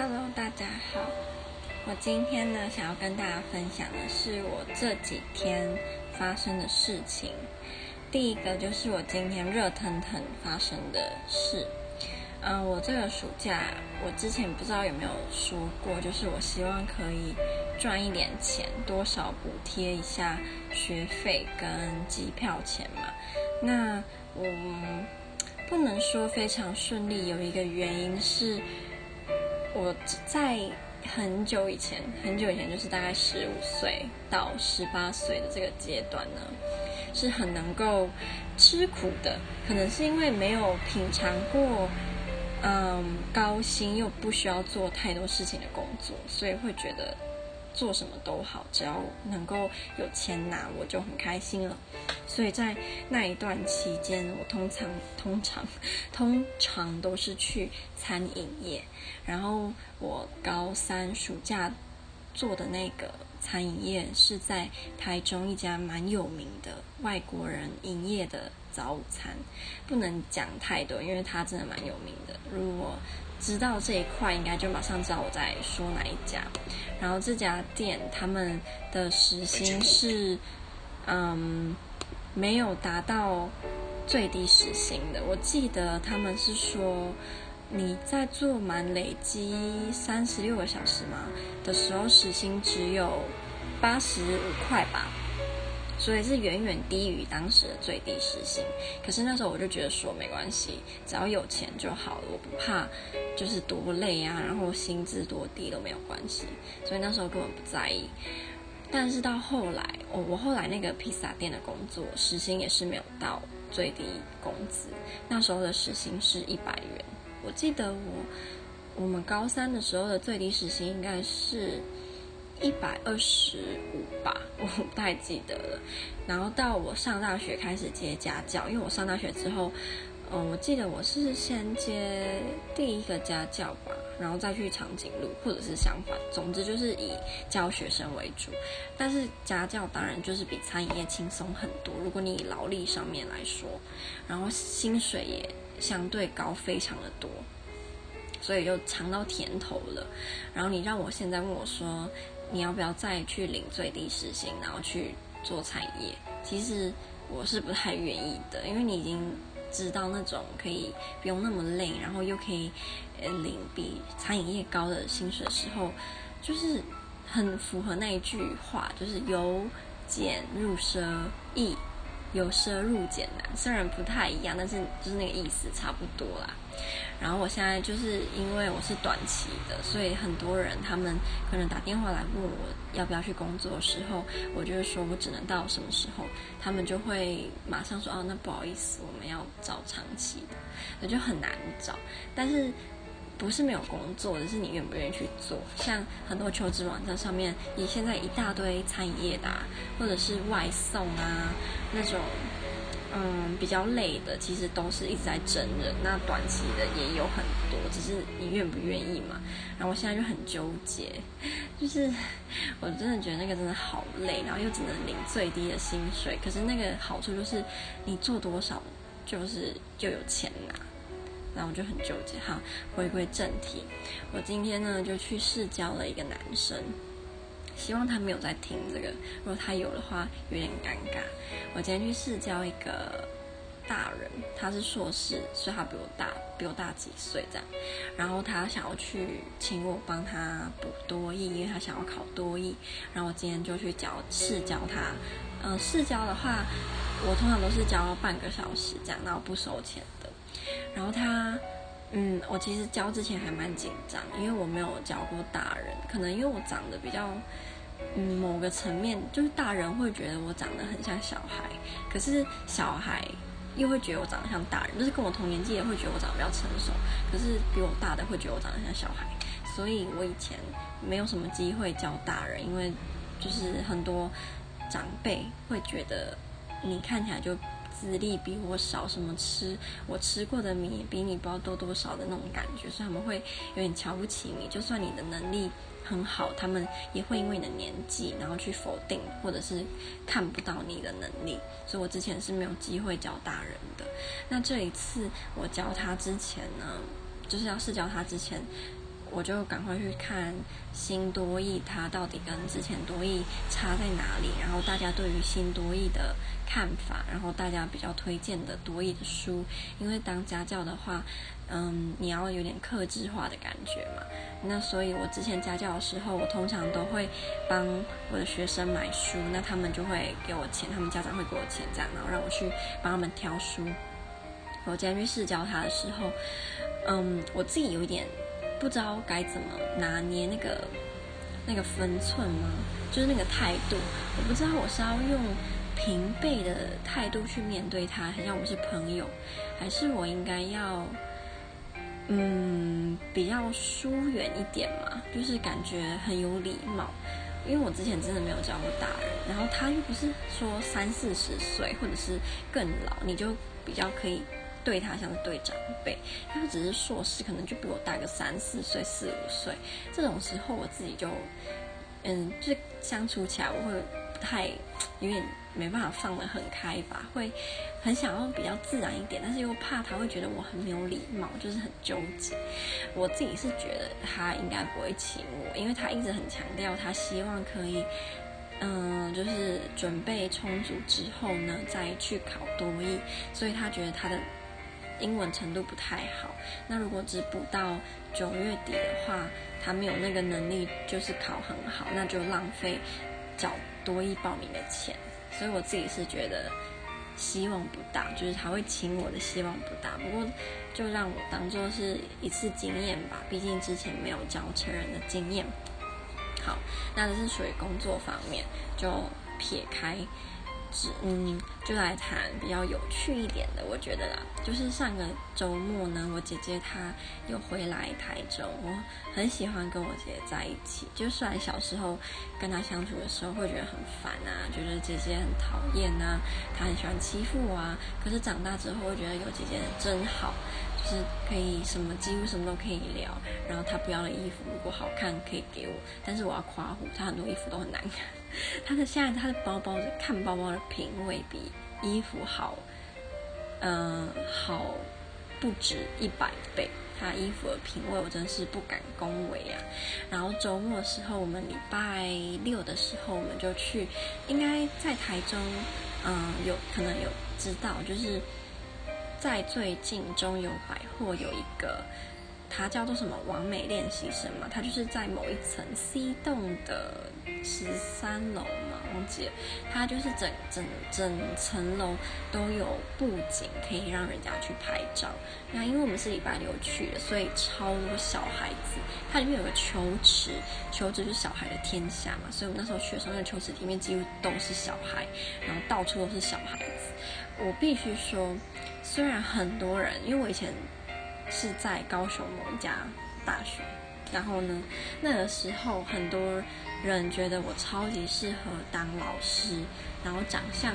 Hello，大家好。我今天呢，想要跟大家分享的是我这几天发生的事情。第一个就是我今天热腾腾发生的事。嗯，我这个暑假，我之前不知道有没有说过，就是我希望可以赚一点钱，多少补贴一下学费跟机票钱嘛。那我不能说非常顺利，有一个原因是。我在很久以前，很久以前，就是大概十五岁到十八岁的这个阶段呢，是很能够吃苦的。可能是因为没有品尝过，嗯，高薪又不需要做太多事情的工作，所以会觉得。做什么都好，只要能够有钱拿，我就很开心了。所以在那一段期间，我通常、通常、通常都是去餐饮业。然后我高三暑假做的那个餐饮业是在台中一家蛮有名的外国人营业的早午餐，不能讲太多，因为它真的蛮有名的。如果知道这一块，应该就马上知道我在说哪一家。然后这家店他们的时薪是，嗯，没有达到最低时薪的。我记得他们是说，你在做满累积三十六个小时嘛的时候，时薪只有八十五块吧。所以是远远低于当时的最低时薪，可是那时候我就觉得说没关系，只要有钱就好了，我不怕就是多累啊，然后薪资多低都没有关系，所以那时候根本不在意。但是到后来，我我后来那个披萨店的工作时薪也是没有到最低工资，那时候的时薪是一百元。我记得我我们高三的时候的最低时薪应该是。一百二十五吧，我不太记得了。然后到我上大学开始接家教，因为我上大学之后，嗯，我记得我是先接第一个家教吧，然后再去长颈鹿，或者是相反，总之就是以教学生为主。但是家教当然就是比餐饮业轻松很多，如果你以劳力上面来说，然后薪水也相对高，非常的多，所以就尝到甜头了。然后你让我现在问我说，你要不要再去领最低时薪，然后去做餐饮业？其实我是不太愿意的，因为你已经知道那种可以不用那么累，然后又可以呃领比餐饮业高的薪水的时候，就是很符合那一句话，就是由俭入奢易，由奢入俭难。虽然不太一样，但是就是那个意思差不多啦。然后我现在就是因为我是短期的，所以很多人他们可能打电话来问我要不要去工作的时候，我就会说我只能到什么时候，他们就会马上说哦，那不好意思，我们要找长期的，那就很难找。但是不是没有工作，只是你愿不愿意去做。像很多求职网站上面，你现在一大堆餐饮业的啊，或者是外送啊那种。嗯，比较累的其实都是一直在征人，那短期的也有很多，只是你愿不愿意嘛。然后我现在就很纠结，就是我真的觉得那个真的好累，然后又只能领最低的薪水，可是那个好处就是你做多少就是就有钱拿，然后我就很纠结。好，回归正题，我今天呢就去试教了一个男生。希望他没有在听这个，如果他有的话，有点尴尬。我今天去试教一个大人，他是硕士，所以他比我大，比我大几岁这样。然后他想要去请我帮他补多益，因为他想要考多益。然后我今天就去教试教他。嗯、试教的话，我通常都是教半个小时这样，然后不收钱。然后他。嗯，我其实教之前还蛮紧张，因为我没有教过大人，可能因为我长得比较，嗯，某个层面就是大人会觉得我长得很像小孩，可是小孩又会觉得我长得像大人，就是跟我同年纪也会觉得我长得比较成熟，可是比我大的会觉得我长得像小孩，所以我以前没有什么机会教大人，因为就是很多长辈会觉得你看起来就。资历比我少，什么吃我吃过的米比你不知道多多少的那种感觉，所以他们会有点瞧不起你。就算你的能力很好，他们也会因为你的年纪，然后去否定或者是看不到你的能力。所以我之前是没有机会教大人的。那这一次我教他之前呢，就是要试教他之前，我就赶快去看新多益，它到底跟之前多益差在哪里？然后大家对于新多益的看法，然后大家比较推荐的多益的书。因为当家教的话，嗯，你要有点克制化的感觉嘛。那所以我之前家教的时候，我通常都会帮我的学生买书，那他们就会给我钱，他们家长会给我钱，这样，然后让我去帮他们挑书。我今天去试教他的时候，嗯，我自己有一点。不知道该怎么拿捏那个那个分寸吗？就是那个态度，我不知道我是要用平辈的态度去面对他，好像我们是朋友，还是我应该要嗯比较疏远一点嘛？就是感觉很有礼貌，因为我之前真的没有教过大人，然后他又不是说三四十岁或者是更老，你就比较可以。对他像是对长辈，他只是硕士，可能就比我大个三四岁、四五岁。这种时候，我自己就，嗯，就相处起来，我会不太有点没办法放得很开吧，会很想要比较自然一点，但是又怕他会觉得我很没有礼貌，就是很纠结。我自己是觉得他应该不会请我，因为他一直很强调，他希望可以，嗯，就是准备充足之后呢，再去考多艺，所以他觉得他的。英文程度不太好，那如果只补到九月底的话，他没有那个能力，就是考很好，那就浪费缴多益报名的钱。所以我自己是觉得希望不大，就是他会请我的希望不大。不过就让我当做是一次经验吧，毕竟之前没有教成人的经验。好，那这是属于工作方面，就撇开。只嗯，就来谈比较有趣一点的，我觉得啦，就是上个周末呢，我姐姐她又回来台中，我很喜欢跟我姐姐在一起。就虽然小时候跟她相处的时候会觉得很烦啊，觉得姐姐很讨厌啊，她很喜欢欺负我啊，可是长大之后会觉得有姐姐真好。就是可以什么几乎什么都可以聊，然后他不要的衣服如果好看可以给我，但是我要夸胡，他很多衣服都很难看。他的现在他的包包的看包包的品味比衣服好，嗯、好不止一百倍。他衣服的品味我真是不敢恭维啊。然后周末的时候，我们礼拜六的时候我们就去，应该在台中，嗯、有可能有知道就是。在最近中友百货有一个，它叫做什么“完美练习生”嘛，它就是在某一层 C 栋的十三楼嘛，忘记了。它就是整整整层楼都有布景，可以让人家去拍照。那因为我们是礼拜六去的，所以超多小孩子。它里面有个球池，球池是小孩的天下嘛，所以我们那时候去的时候，那球池里面几乎都是小孩，然后到处都是小孩子。我必须说。虽然很多人，因为我以前是在高雄某一家大学，然后呢，那个时候很多人觉得我超级适合当老师，然后长相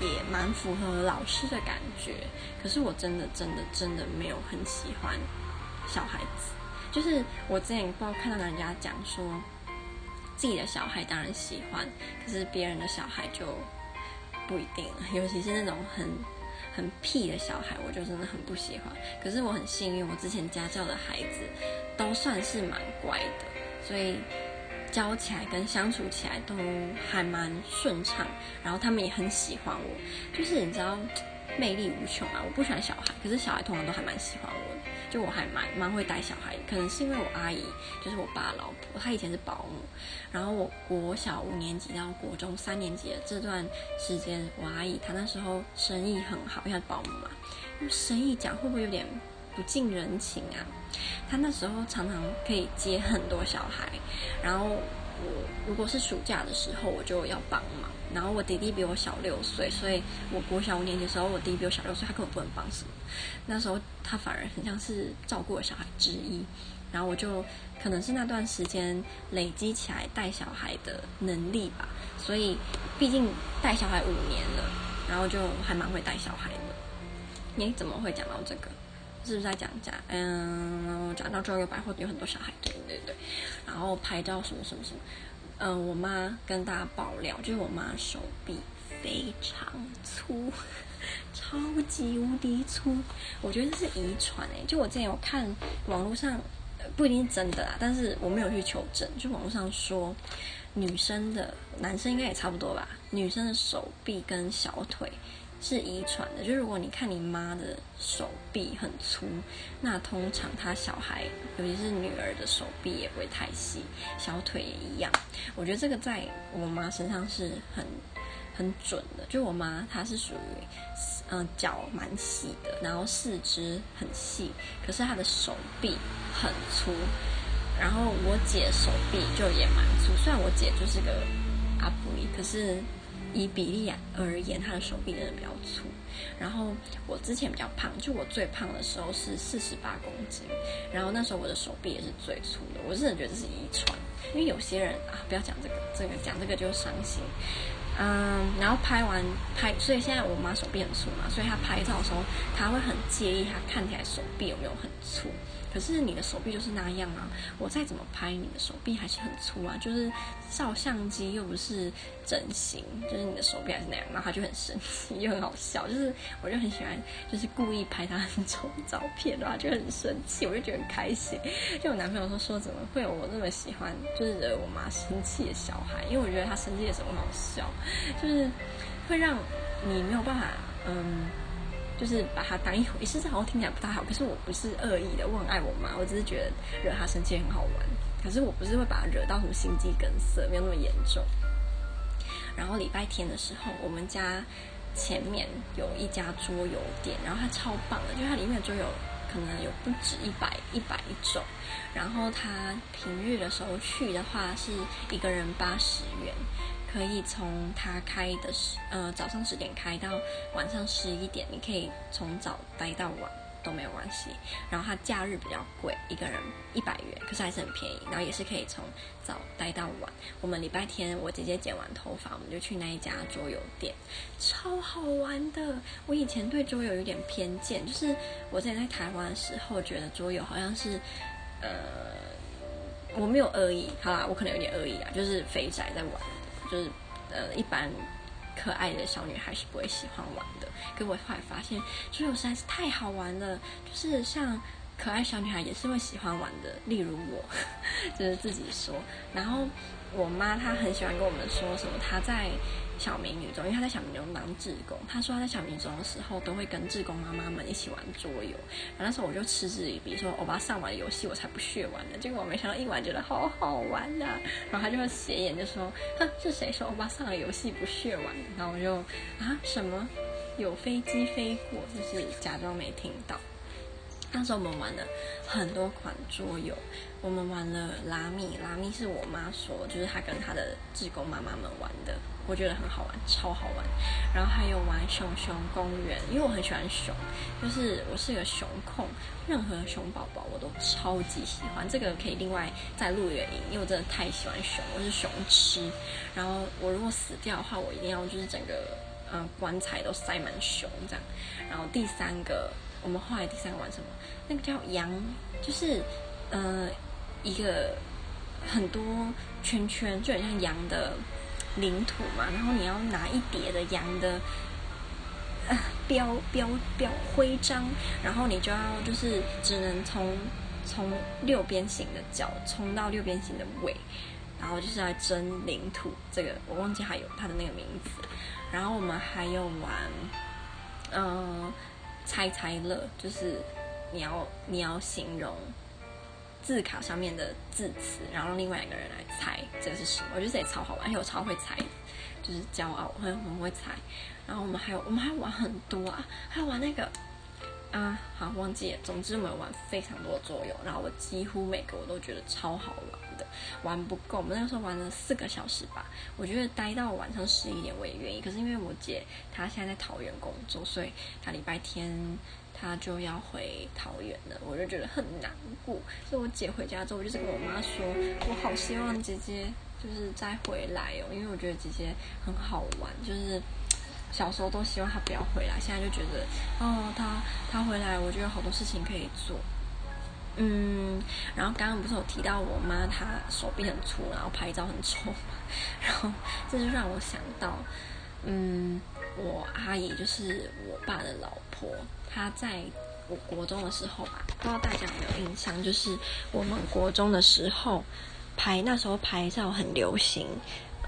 也蛮符合老师的感觉。可是我真的真的真的没有很喜欢小孩子，就是我之前不知道看到人家讲说，自己的小孩当然喜欢，可是别人的小孩就不一定了，尤其是那种很。很屁的小孩，我就真的很不喜欢。可是我很幸运，我之前家教的孩子都算是蛮乖的，所以教起来跟相处起来都还蛮顺畅。然后他们也很喜欢我，就是你知道，魅力无穷啊！我不喜欢小孩，可是小孩通常都还蛮喜欢我的。就我还蛮蛮会带小孩，可能是因为我阿姨就是我爸老婆，她以前是保姆。然后我国小五年级到国中三年级的这段时间，我阿姨她那时候生意很好，因为她保姆嘛。生意讲会不会有点不近人情啊？他那时候常常可以接很多小孩，然后我如果是暑假的时候，我就要帮忙。然后我弟弟比我小六岁，所以我国小五年级的时候，我弟弟比我小六岁，他根本不能帮什么。那时候他反而很像是照顾小孩之一，然后我就可能是那段时间累积起来带小孩的能力吧。所以毕竟带小孩五年了，然后就还蛮会带小孩的。你怎么会讲到这个？是不是在讲讲？嗯，讲到中友百货有很多小孩，对对对。然后拍照什么什么什么。嗯、我妈跟大家爆料，就是我妈手臂非常粗，超级无敌粗。我觉得这是遗传诶，就我之前有看网络上不一定是真的啦，但是我没有去求证，就网络上说女生的，男生应该也差不多吧，女生的手臂跟小腿。是遗传的，就如果你看你妈的手臂很粗，那通常她小孩，尤其是女儿的手臂也不会太细，小腿也一样。我觉得这个在我妈身上是很很准的，就我妈她是属于，嗯、呃，脚蛮细的，然后四肢很细，可是她的手臂很粗。然后我姐手臂就也蛮粗，虽然我姐就是个阿布里，可是。以比例而言，他的手臂真的比较粗。然后我之前比较胖，就我最胖的时候是四十八公斤，然后那时候我的手臂也是最粗的。我真的觉得这是遗传，因为有些人啊，不要讲这个，这个讲这个就伤心。嗯，然后拍完拍，所以现在我妈手臂很粗嘛，所以她拍照的时候，她会很介意她看起来手臂有没有很粗。可是你的手臂就是那样啊，我再怎么拍，你的手臂还是很粗啊。就是照相机又不是整形，就是你的手臂还是那样，然后他就很生气，又很好笑。就是我就很喜欢，就是故意拍他很丑的照片，然后就很生气，我就觉得很开心。就我男朋友说说，怎么会有我那么喜欢，就是惹我妈生气的小孩？因为我觉得他生气的时候很好笑，就是会让你没有办法，嗯。就是把它当一回事，这好像听起来不太好。可是我不是恶意的，我很爱我妈，我只是觉得惹她生气很好玩。可是我不是会把她惹到什么心肌梗塞，没有那么严重。然后礼拜天的时候，我们家前面有一家桌游店，然后它超棒的，就它里面的桌游可能有不止一百一百种。然后它平日的时候去的话，是一个人八十元。可以从他开的十呃早上十点开到晚上十一点，你可以从早待到晚都没有关系。然后他假日比较贵，一个人一百元，可是还是很便宜。然后也是可以从早待到晚。我们礼拜天我姐姐剪完头发，我们就去那一家桌游店，超好玩的。我以前对桌游有点偏见，就是我之前在台湾的时候觉得桌游好像是呃我没有恶意，好啦，我可能有点恶意啊，就是肥宅在玩。就是呃，一般可爱的小女孩是不会喜欢玩的。可我后来发现，桌游实在是太好玩了。就是像可爱小女孩也是会喜欢玩的，例如我，就是自己说。然后我妈她很喜欢跟我们说什么，她在。小美女中，因为他在小美女中当志工，他说他在小美女中的时候都会跟志工妈妈们一起玩桌游。然后那时候我就嗤之以鼻，说欧巴上完游戏我才不屑玩呢。结果我没想到一玩觉得好好玩呐、啊。然后他就会斜眼就说：“哼，是谁说欧巴上了游戏不屑玩？”然后我就啊什么有飞机飞过，就是假装没听到。那时候我们玩了很多款桌游，我们玩了拉密，拉密是我妈说，就是她跟她的志工妈妈们玩的，我觉得很好玩，超好玩。然后还有玩熊熊公园，因为我很喜欢熊，就是我是个熊控，任何熊宝宝我都超级喜欢。这个可以另外再录原因，因为我真的太喜欢熊，我是熊痴。然后我如果死掉的话，我一定要就是整个嗯棺材都塞满熊这样。然后第三个。我们后来第三个玩什么？那个叫羊，就是呃一个很多圈圈，就很像羊的领土嘛。然后你要拿一叠的羊的呃标标标徽章，然后你就要就是只能从从六边形的角冲到六边形的尾，然后就是来争领土。这个我忘记还有它的那个名字。然后我们还有玩，嗯、猜猜乐就是你要你要形容字卡上面的字词，然后让另外一个人来猜这是什么。我觉得这也超好玩，而且我超会猜，就是骄傲，我很很会猜。然后我们还有我们还玩很多啊，还有玩那个啊，好忘记了。总之我们玩非常多的桌游，然后我几乎每个我都觉得超好玩。玩不够，我们那个时候玩了四个小时吧。我觉得待到晚上十一点我也愿意。可是因为我姐她现在在桃园工作，所以她礼拜天她就要回桃园了，我就觉得很难过。所以我姐回家之后，我就是跟我妈说，我好希望姐姐就是再回来哦，因为我觉得姐姐很好玩，就是小时候都希望她不要回来，现在就觉得哦，她她回来，我觉得有好多事情可以做。嗯，然后刚刚不是有提到我妈她手臂很粗，然后拍照很丑，然后这就让我想到，嗯，我阿姨就是我爸的老婆，她在我国中的时候吧，不知道大家有没有印象，就是我们国中的时候拍，那时候拍照很流行。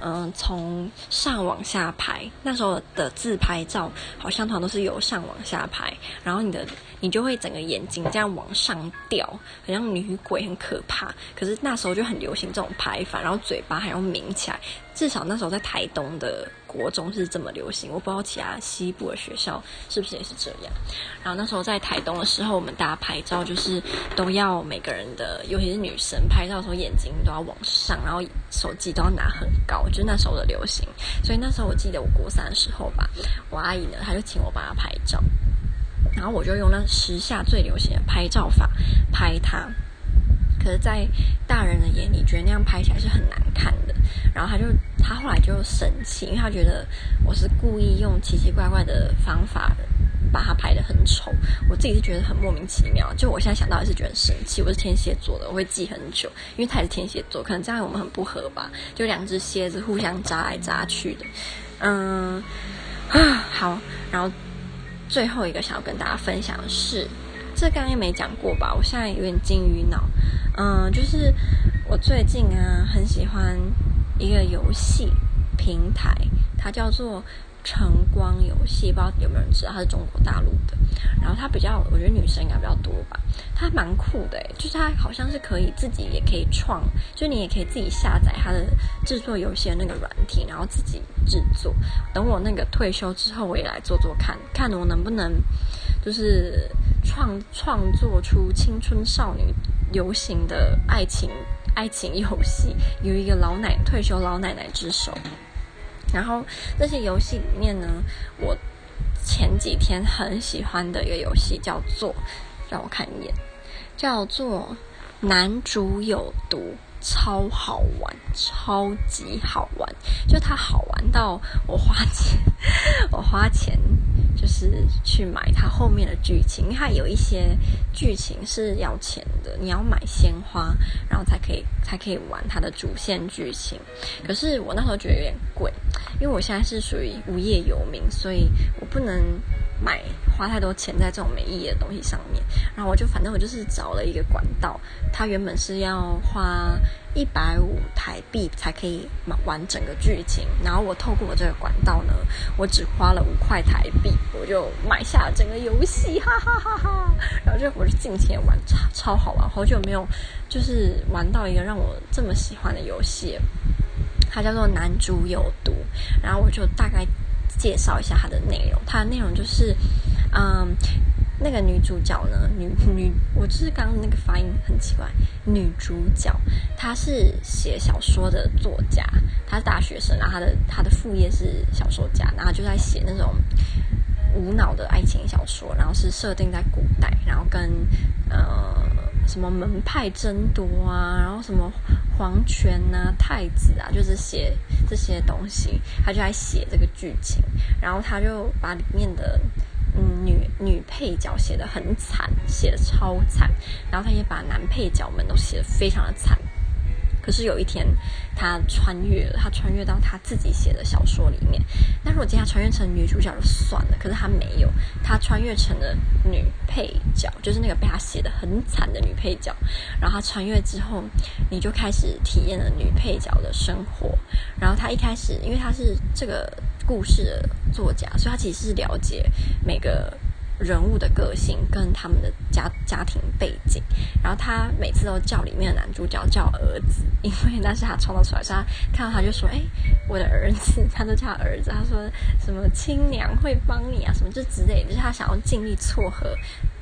嗯，从上往下拍，那时候的自拍照好像通常都是由上往下拍，然后你的你就会整个眼睛这样往上掉，好像女鬼很可怕。可是那时候就很流行这种拍法，然后嘴巴还要抿起来。至少那时候在台东的国中是这么流行，我不知道其他西部的学校是不是也是这样。然后那时候在台东的时候，我们大家拍照就是都要每个人的，尤其是女生拍照的时候眼睛都要往上，然后手机都要拿很高，就是那时候的流行。所以那时候我记得我国三的时候吧，我阿姨呢，她就请我帮她拍照，然后我就用那时下最流行的拍照法拍她。可是，在大人的眼里，觉得那样拍起来是很难看的。然后他就，他后来就生气，因为他觉得我是故意用奇奇怪怪的方法把他拍得很丑。我自己是觉得很莫名其妙。就我现在想到也是觉得很生气。我是天蝎座的，我会记很久，因为他也是天蝎座，可能这样我们很不合吧？就两只蝎子互相扎来扎去的。嗯，啊，好。然后最后一个想要跟大家分享的是。这刚刚也没讲过吧？我现在有点金鱼脑。嗯，就是我最近啊很喜欢一个游戏平台，它叫做晨光游戏，不知道有没有人知道？它是中国大陆的。然后它比较，我觉得女生应该比较多吧。它蛮酷的，就是它好像是可以自己也可以创，就你也可以自己下载它的制作游戏的那个软体，然后自己制作。等我那个退休之后，我也来做做看，看我能不能就是。创创作出青春少女流行的爱情爱情游戏，有一个老奶退休老奶奶之手。然后这些游戏里面呢，我前几天很喜欢的一个游戏叫做，让我看一眼，叫做男主有毒。超好玩，超级好玩，就它好玩到我花钱，我花钱就是去买它后面的剧情，因为它有一些剧情是要钱的，你要买鲜花，然后才可以才可以玩它的主线剧情。可是我那时候觉得有点贵，因为我现在是属于无业游民，所以我不能。买花太多钱在这种没意义的东西上面，然后我就反正我就是找了一个管道，它原本是要花一百五台币才可以玩整个剧情，然后我透过这个管道呢，我只花了五块台币，我就买下了整个游戏，哈哈哈哈！然后就我是尽情玩，超超好玩，好久没有就是玩到一个让我这么喜欢的游戏，它叫做《男主有毒》，然后我就大概。介绍一下它的内容，它的内容就是，嗯，那个女主角呢，女女，我就是刚刚那个发音很奇怪，女主角她是写小说的作家，她是大学生，然后她的她的副业是小说家，然后就在写那种无脑的爱情小说，然后是设定在古代，然后跟呃什么门派争夺啊，然后什么。皇权呐、太子啊，就是写这些东西，他就在写这个剧情，然后他就把里面的嗯女女配角写的很惨，写的超惨，然后他也把男配角们都写的非常的惨。可是有一天，他穿越了，他穿越到他自己写的小说里面。那如果今天他穿越成女主角就算了，可是他没有，他穿越成了女配角，就是那个被他写的很惨的女配角。然后他穿越之后，你就开始体验了女配角的生活。然后他一开始，因为他是这个故事的作家，所以他其实是了解每个。人物的个性跟他们的家家庭背景，然后他每次都叫里面的男主角叫儿子，因为那是他创造出来，所以他看到他就说：“哎，我的儿子。”他就叫儿子。他说什么亲娘会帮你啊，什么就之类，就是他想要尽力撮合。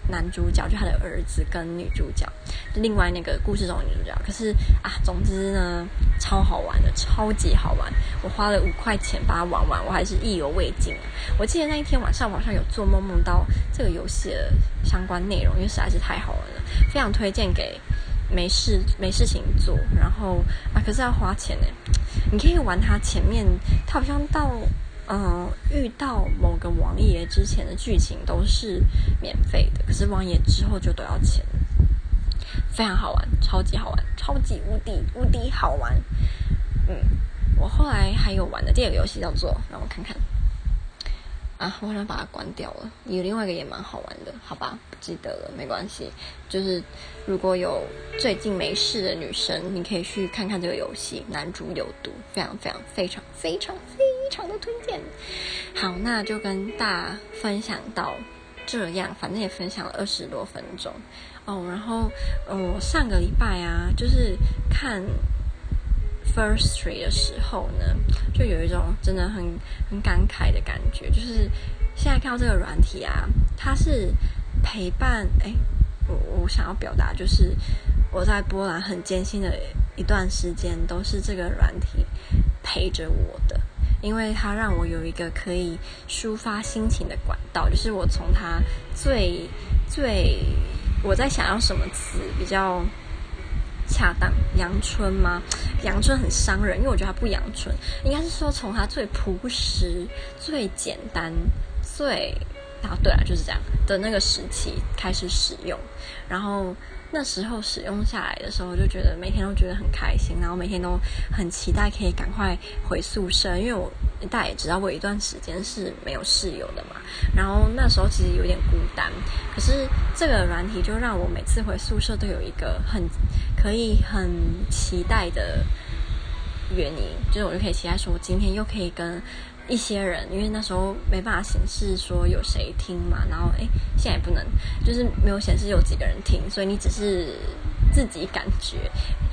男主角就他的儿子跟女主角，另外那个故事中的女主角。可是啊，总之呢，超好玩的，超级好玩。我花了五块钱把它玩完，我还是意犹未尽。我记得那一天晚上，晚上有做梦梦到这个游戏的相关内容，因为实在是太好玩了，非常推荐给没事没事情做，然后啊，可是要花钱呢。你可以玩它前面，它好像到。嗯，遇到某个王爷之前的剧情都是免费的，可是王爷之后就都要钱，非常好玩，超级好玩，超级无敌无敌好玩。嗯，我后来还有玩的第二个游戏叫做，让我看看，啊，我好像把它关掉了。有另外一个也蛮好玩的，好吧，不记得了，没关系。就是如果有最近没事的女生，你可以去看看这个游戏，男主有毒，非常非常非常非常非常的推荐。好，那就跟大家分享到这样，反正也分享了二十多分钟哦。然后，我、上个礼拜啊，就是看。First Three 的时候呢，就有一种真的很很感慨的感觉，就是现在看到这个软体啊，它是陪伴。哎，我我想要表达就是我在波兰很艰辛的一段时间，都是这个软体陪着我的，因为它让我有一个可以抒发心情的管道，就是我从它最最我在想要什么词比较。恰当阳春吗？阳春很伤人，因为我觉得它不阳春。应该是说从它最朴实、最简单、最……啊，对啊，就是这样的那个时期开始使用，然后。那时候使用下来的时候，就觉得每天都觉得很开心，然后每天都很期待可以赶快回宿舍，因为我大家也知道，我一段时间是没有室友的嘛。然后那时候其实有点孤单，可是这个软体就让我每次回宿舍都有一个很可以很期待的原因，就是我就可以期待说，我今天又可以跟。一些人，因为那时候没办法显示说有谁听嘛，然后诶，现在也不能，就是没有显示有几个人听，所以你只是自己感觉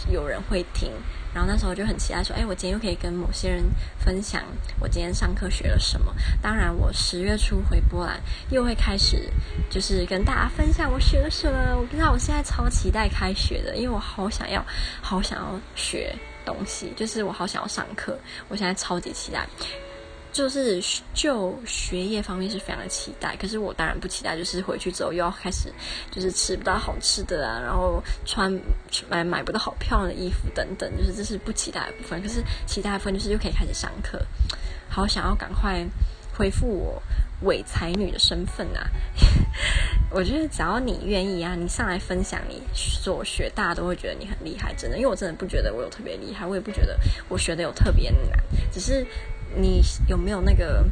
有人会听，然后那时候就很期待说，诶，我今天又可以跟某些人分享我今天上课学了什么。当然，我十月初回波兰又会开始，就是跟大家分享我学了什么。我不知道，我现在超期待开学的，因为我好想要，好想要学东西，就是我好想要上课，我现在超级期待。就是就学业方面是非常的期待，可是我当然不期待，就是回去之后又要开始，就是吃不到好吃的啊，然后穿买买不到好漂亮的衣服等等，就是这是不期待的部分。可是期待的部分就是又可以开始上课，好想要赶快恢复我伪才女的身份啊！我觉得只要你愿意啊，你上来分享你所学，大家都会觉得你很厉害，真的。因为我真的不觉得我有特别厉害，我也不觉得我学的有特别难，只是。你有没有那个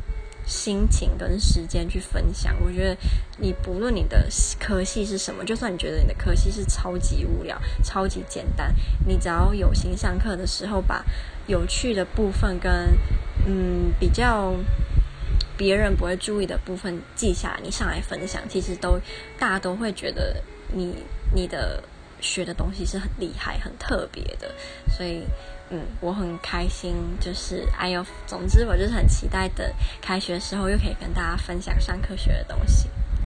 心情跟时间去分享？我觉得你不论你的科系是什么，就算你觉得你的科系是超级无聊、超级简单，你只要有心上课的时候，把有趣的部分跟嗯比较别人不会注意的部分记下来，你上来分享，其实都大家都会觉得你你的学的东西是很厉害、很特别的，所以。嗯，我很开心，就是哎呦，总之我就是很期待等，开学的时候又可以跟大家分享上课学的东西。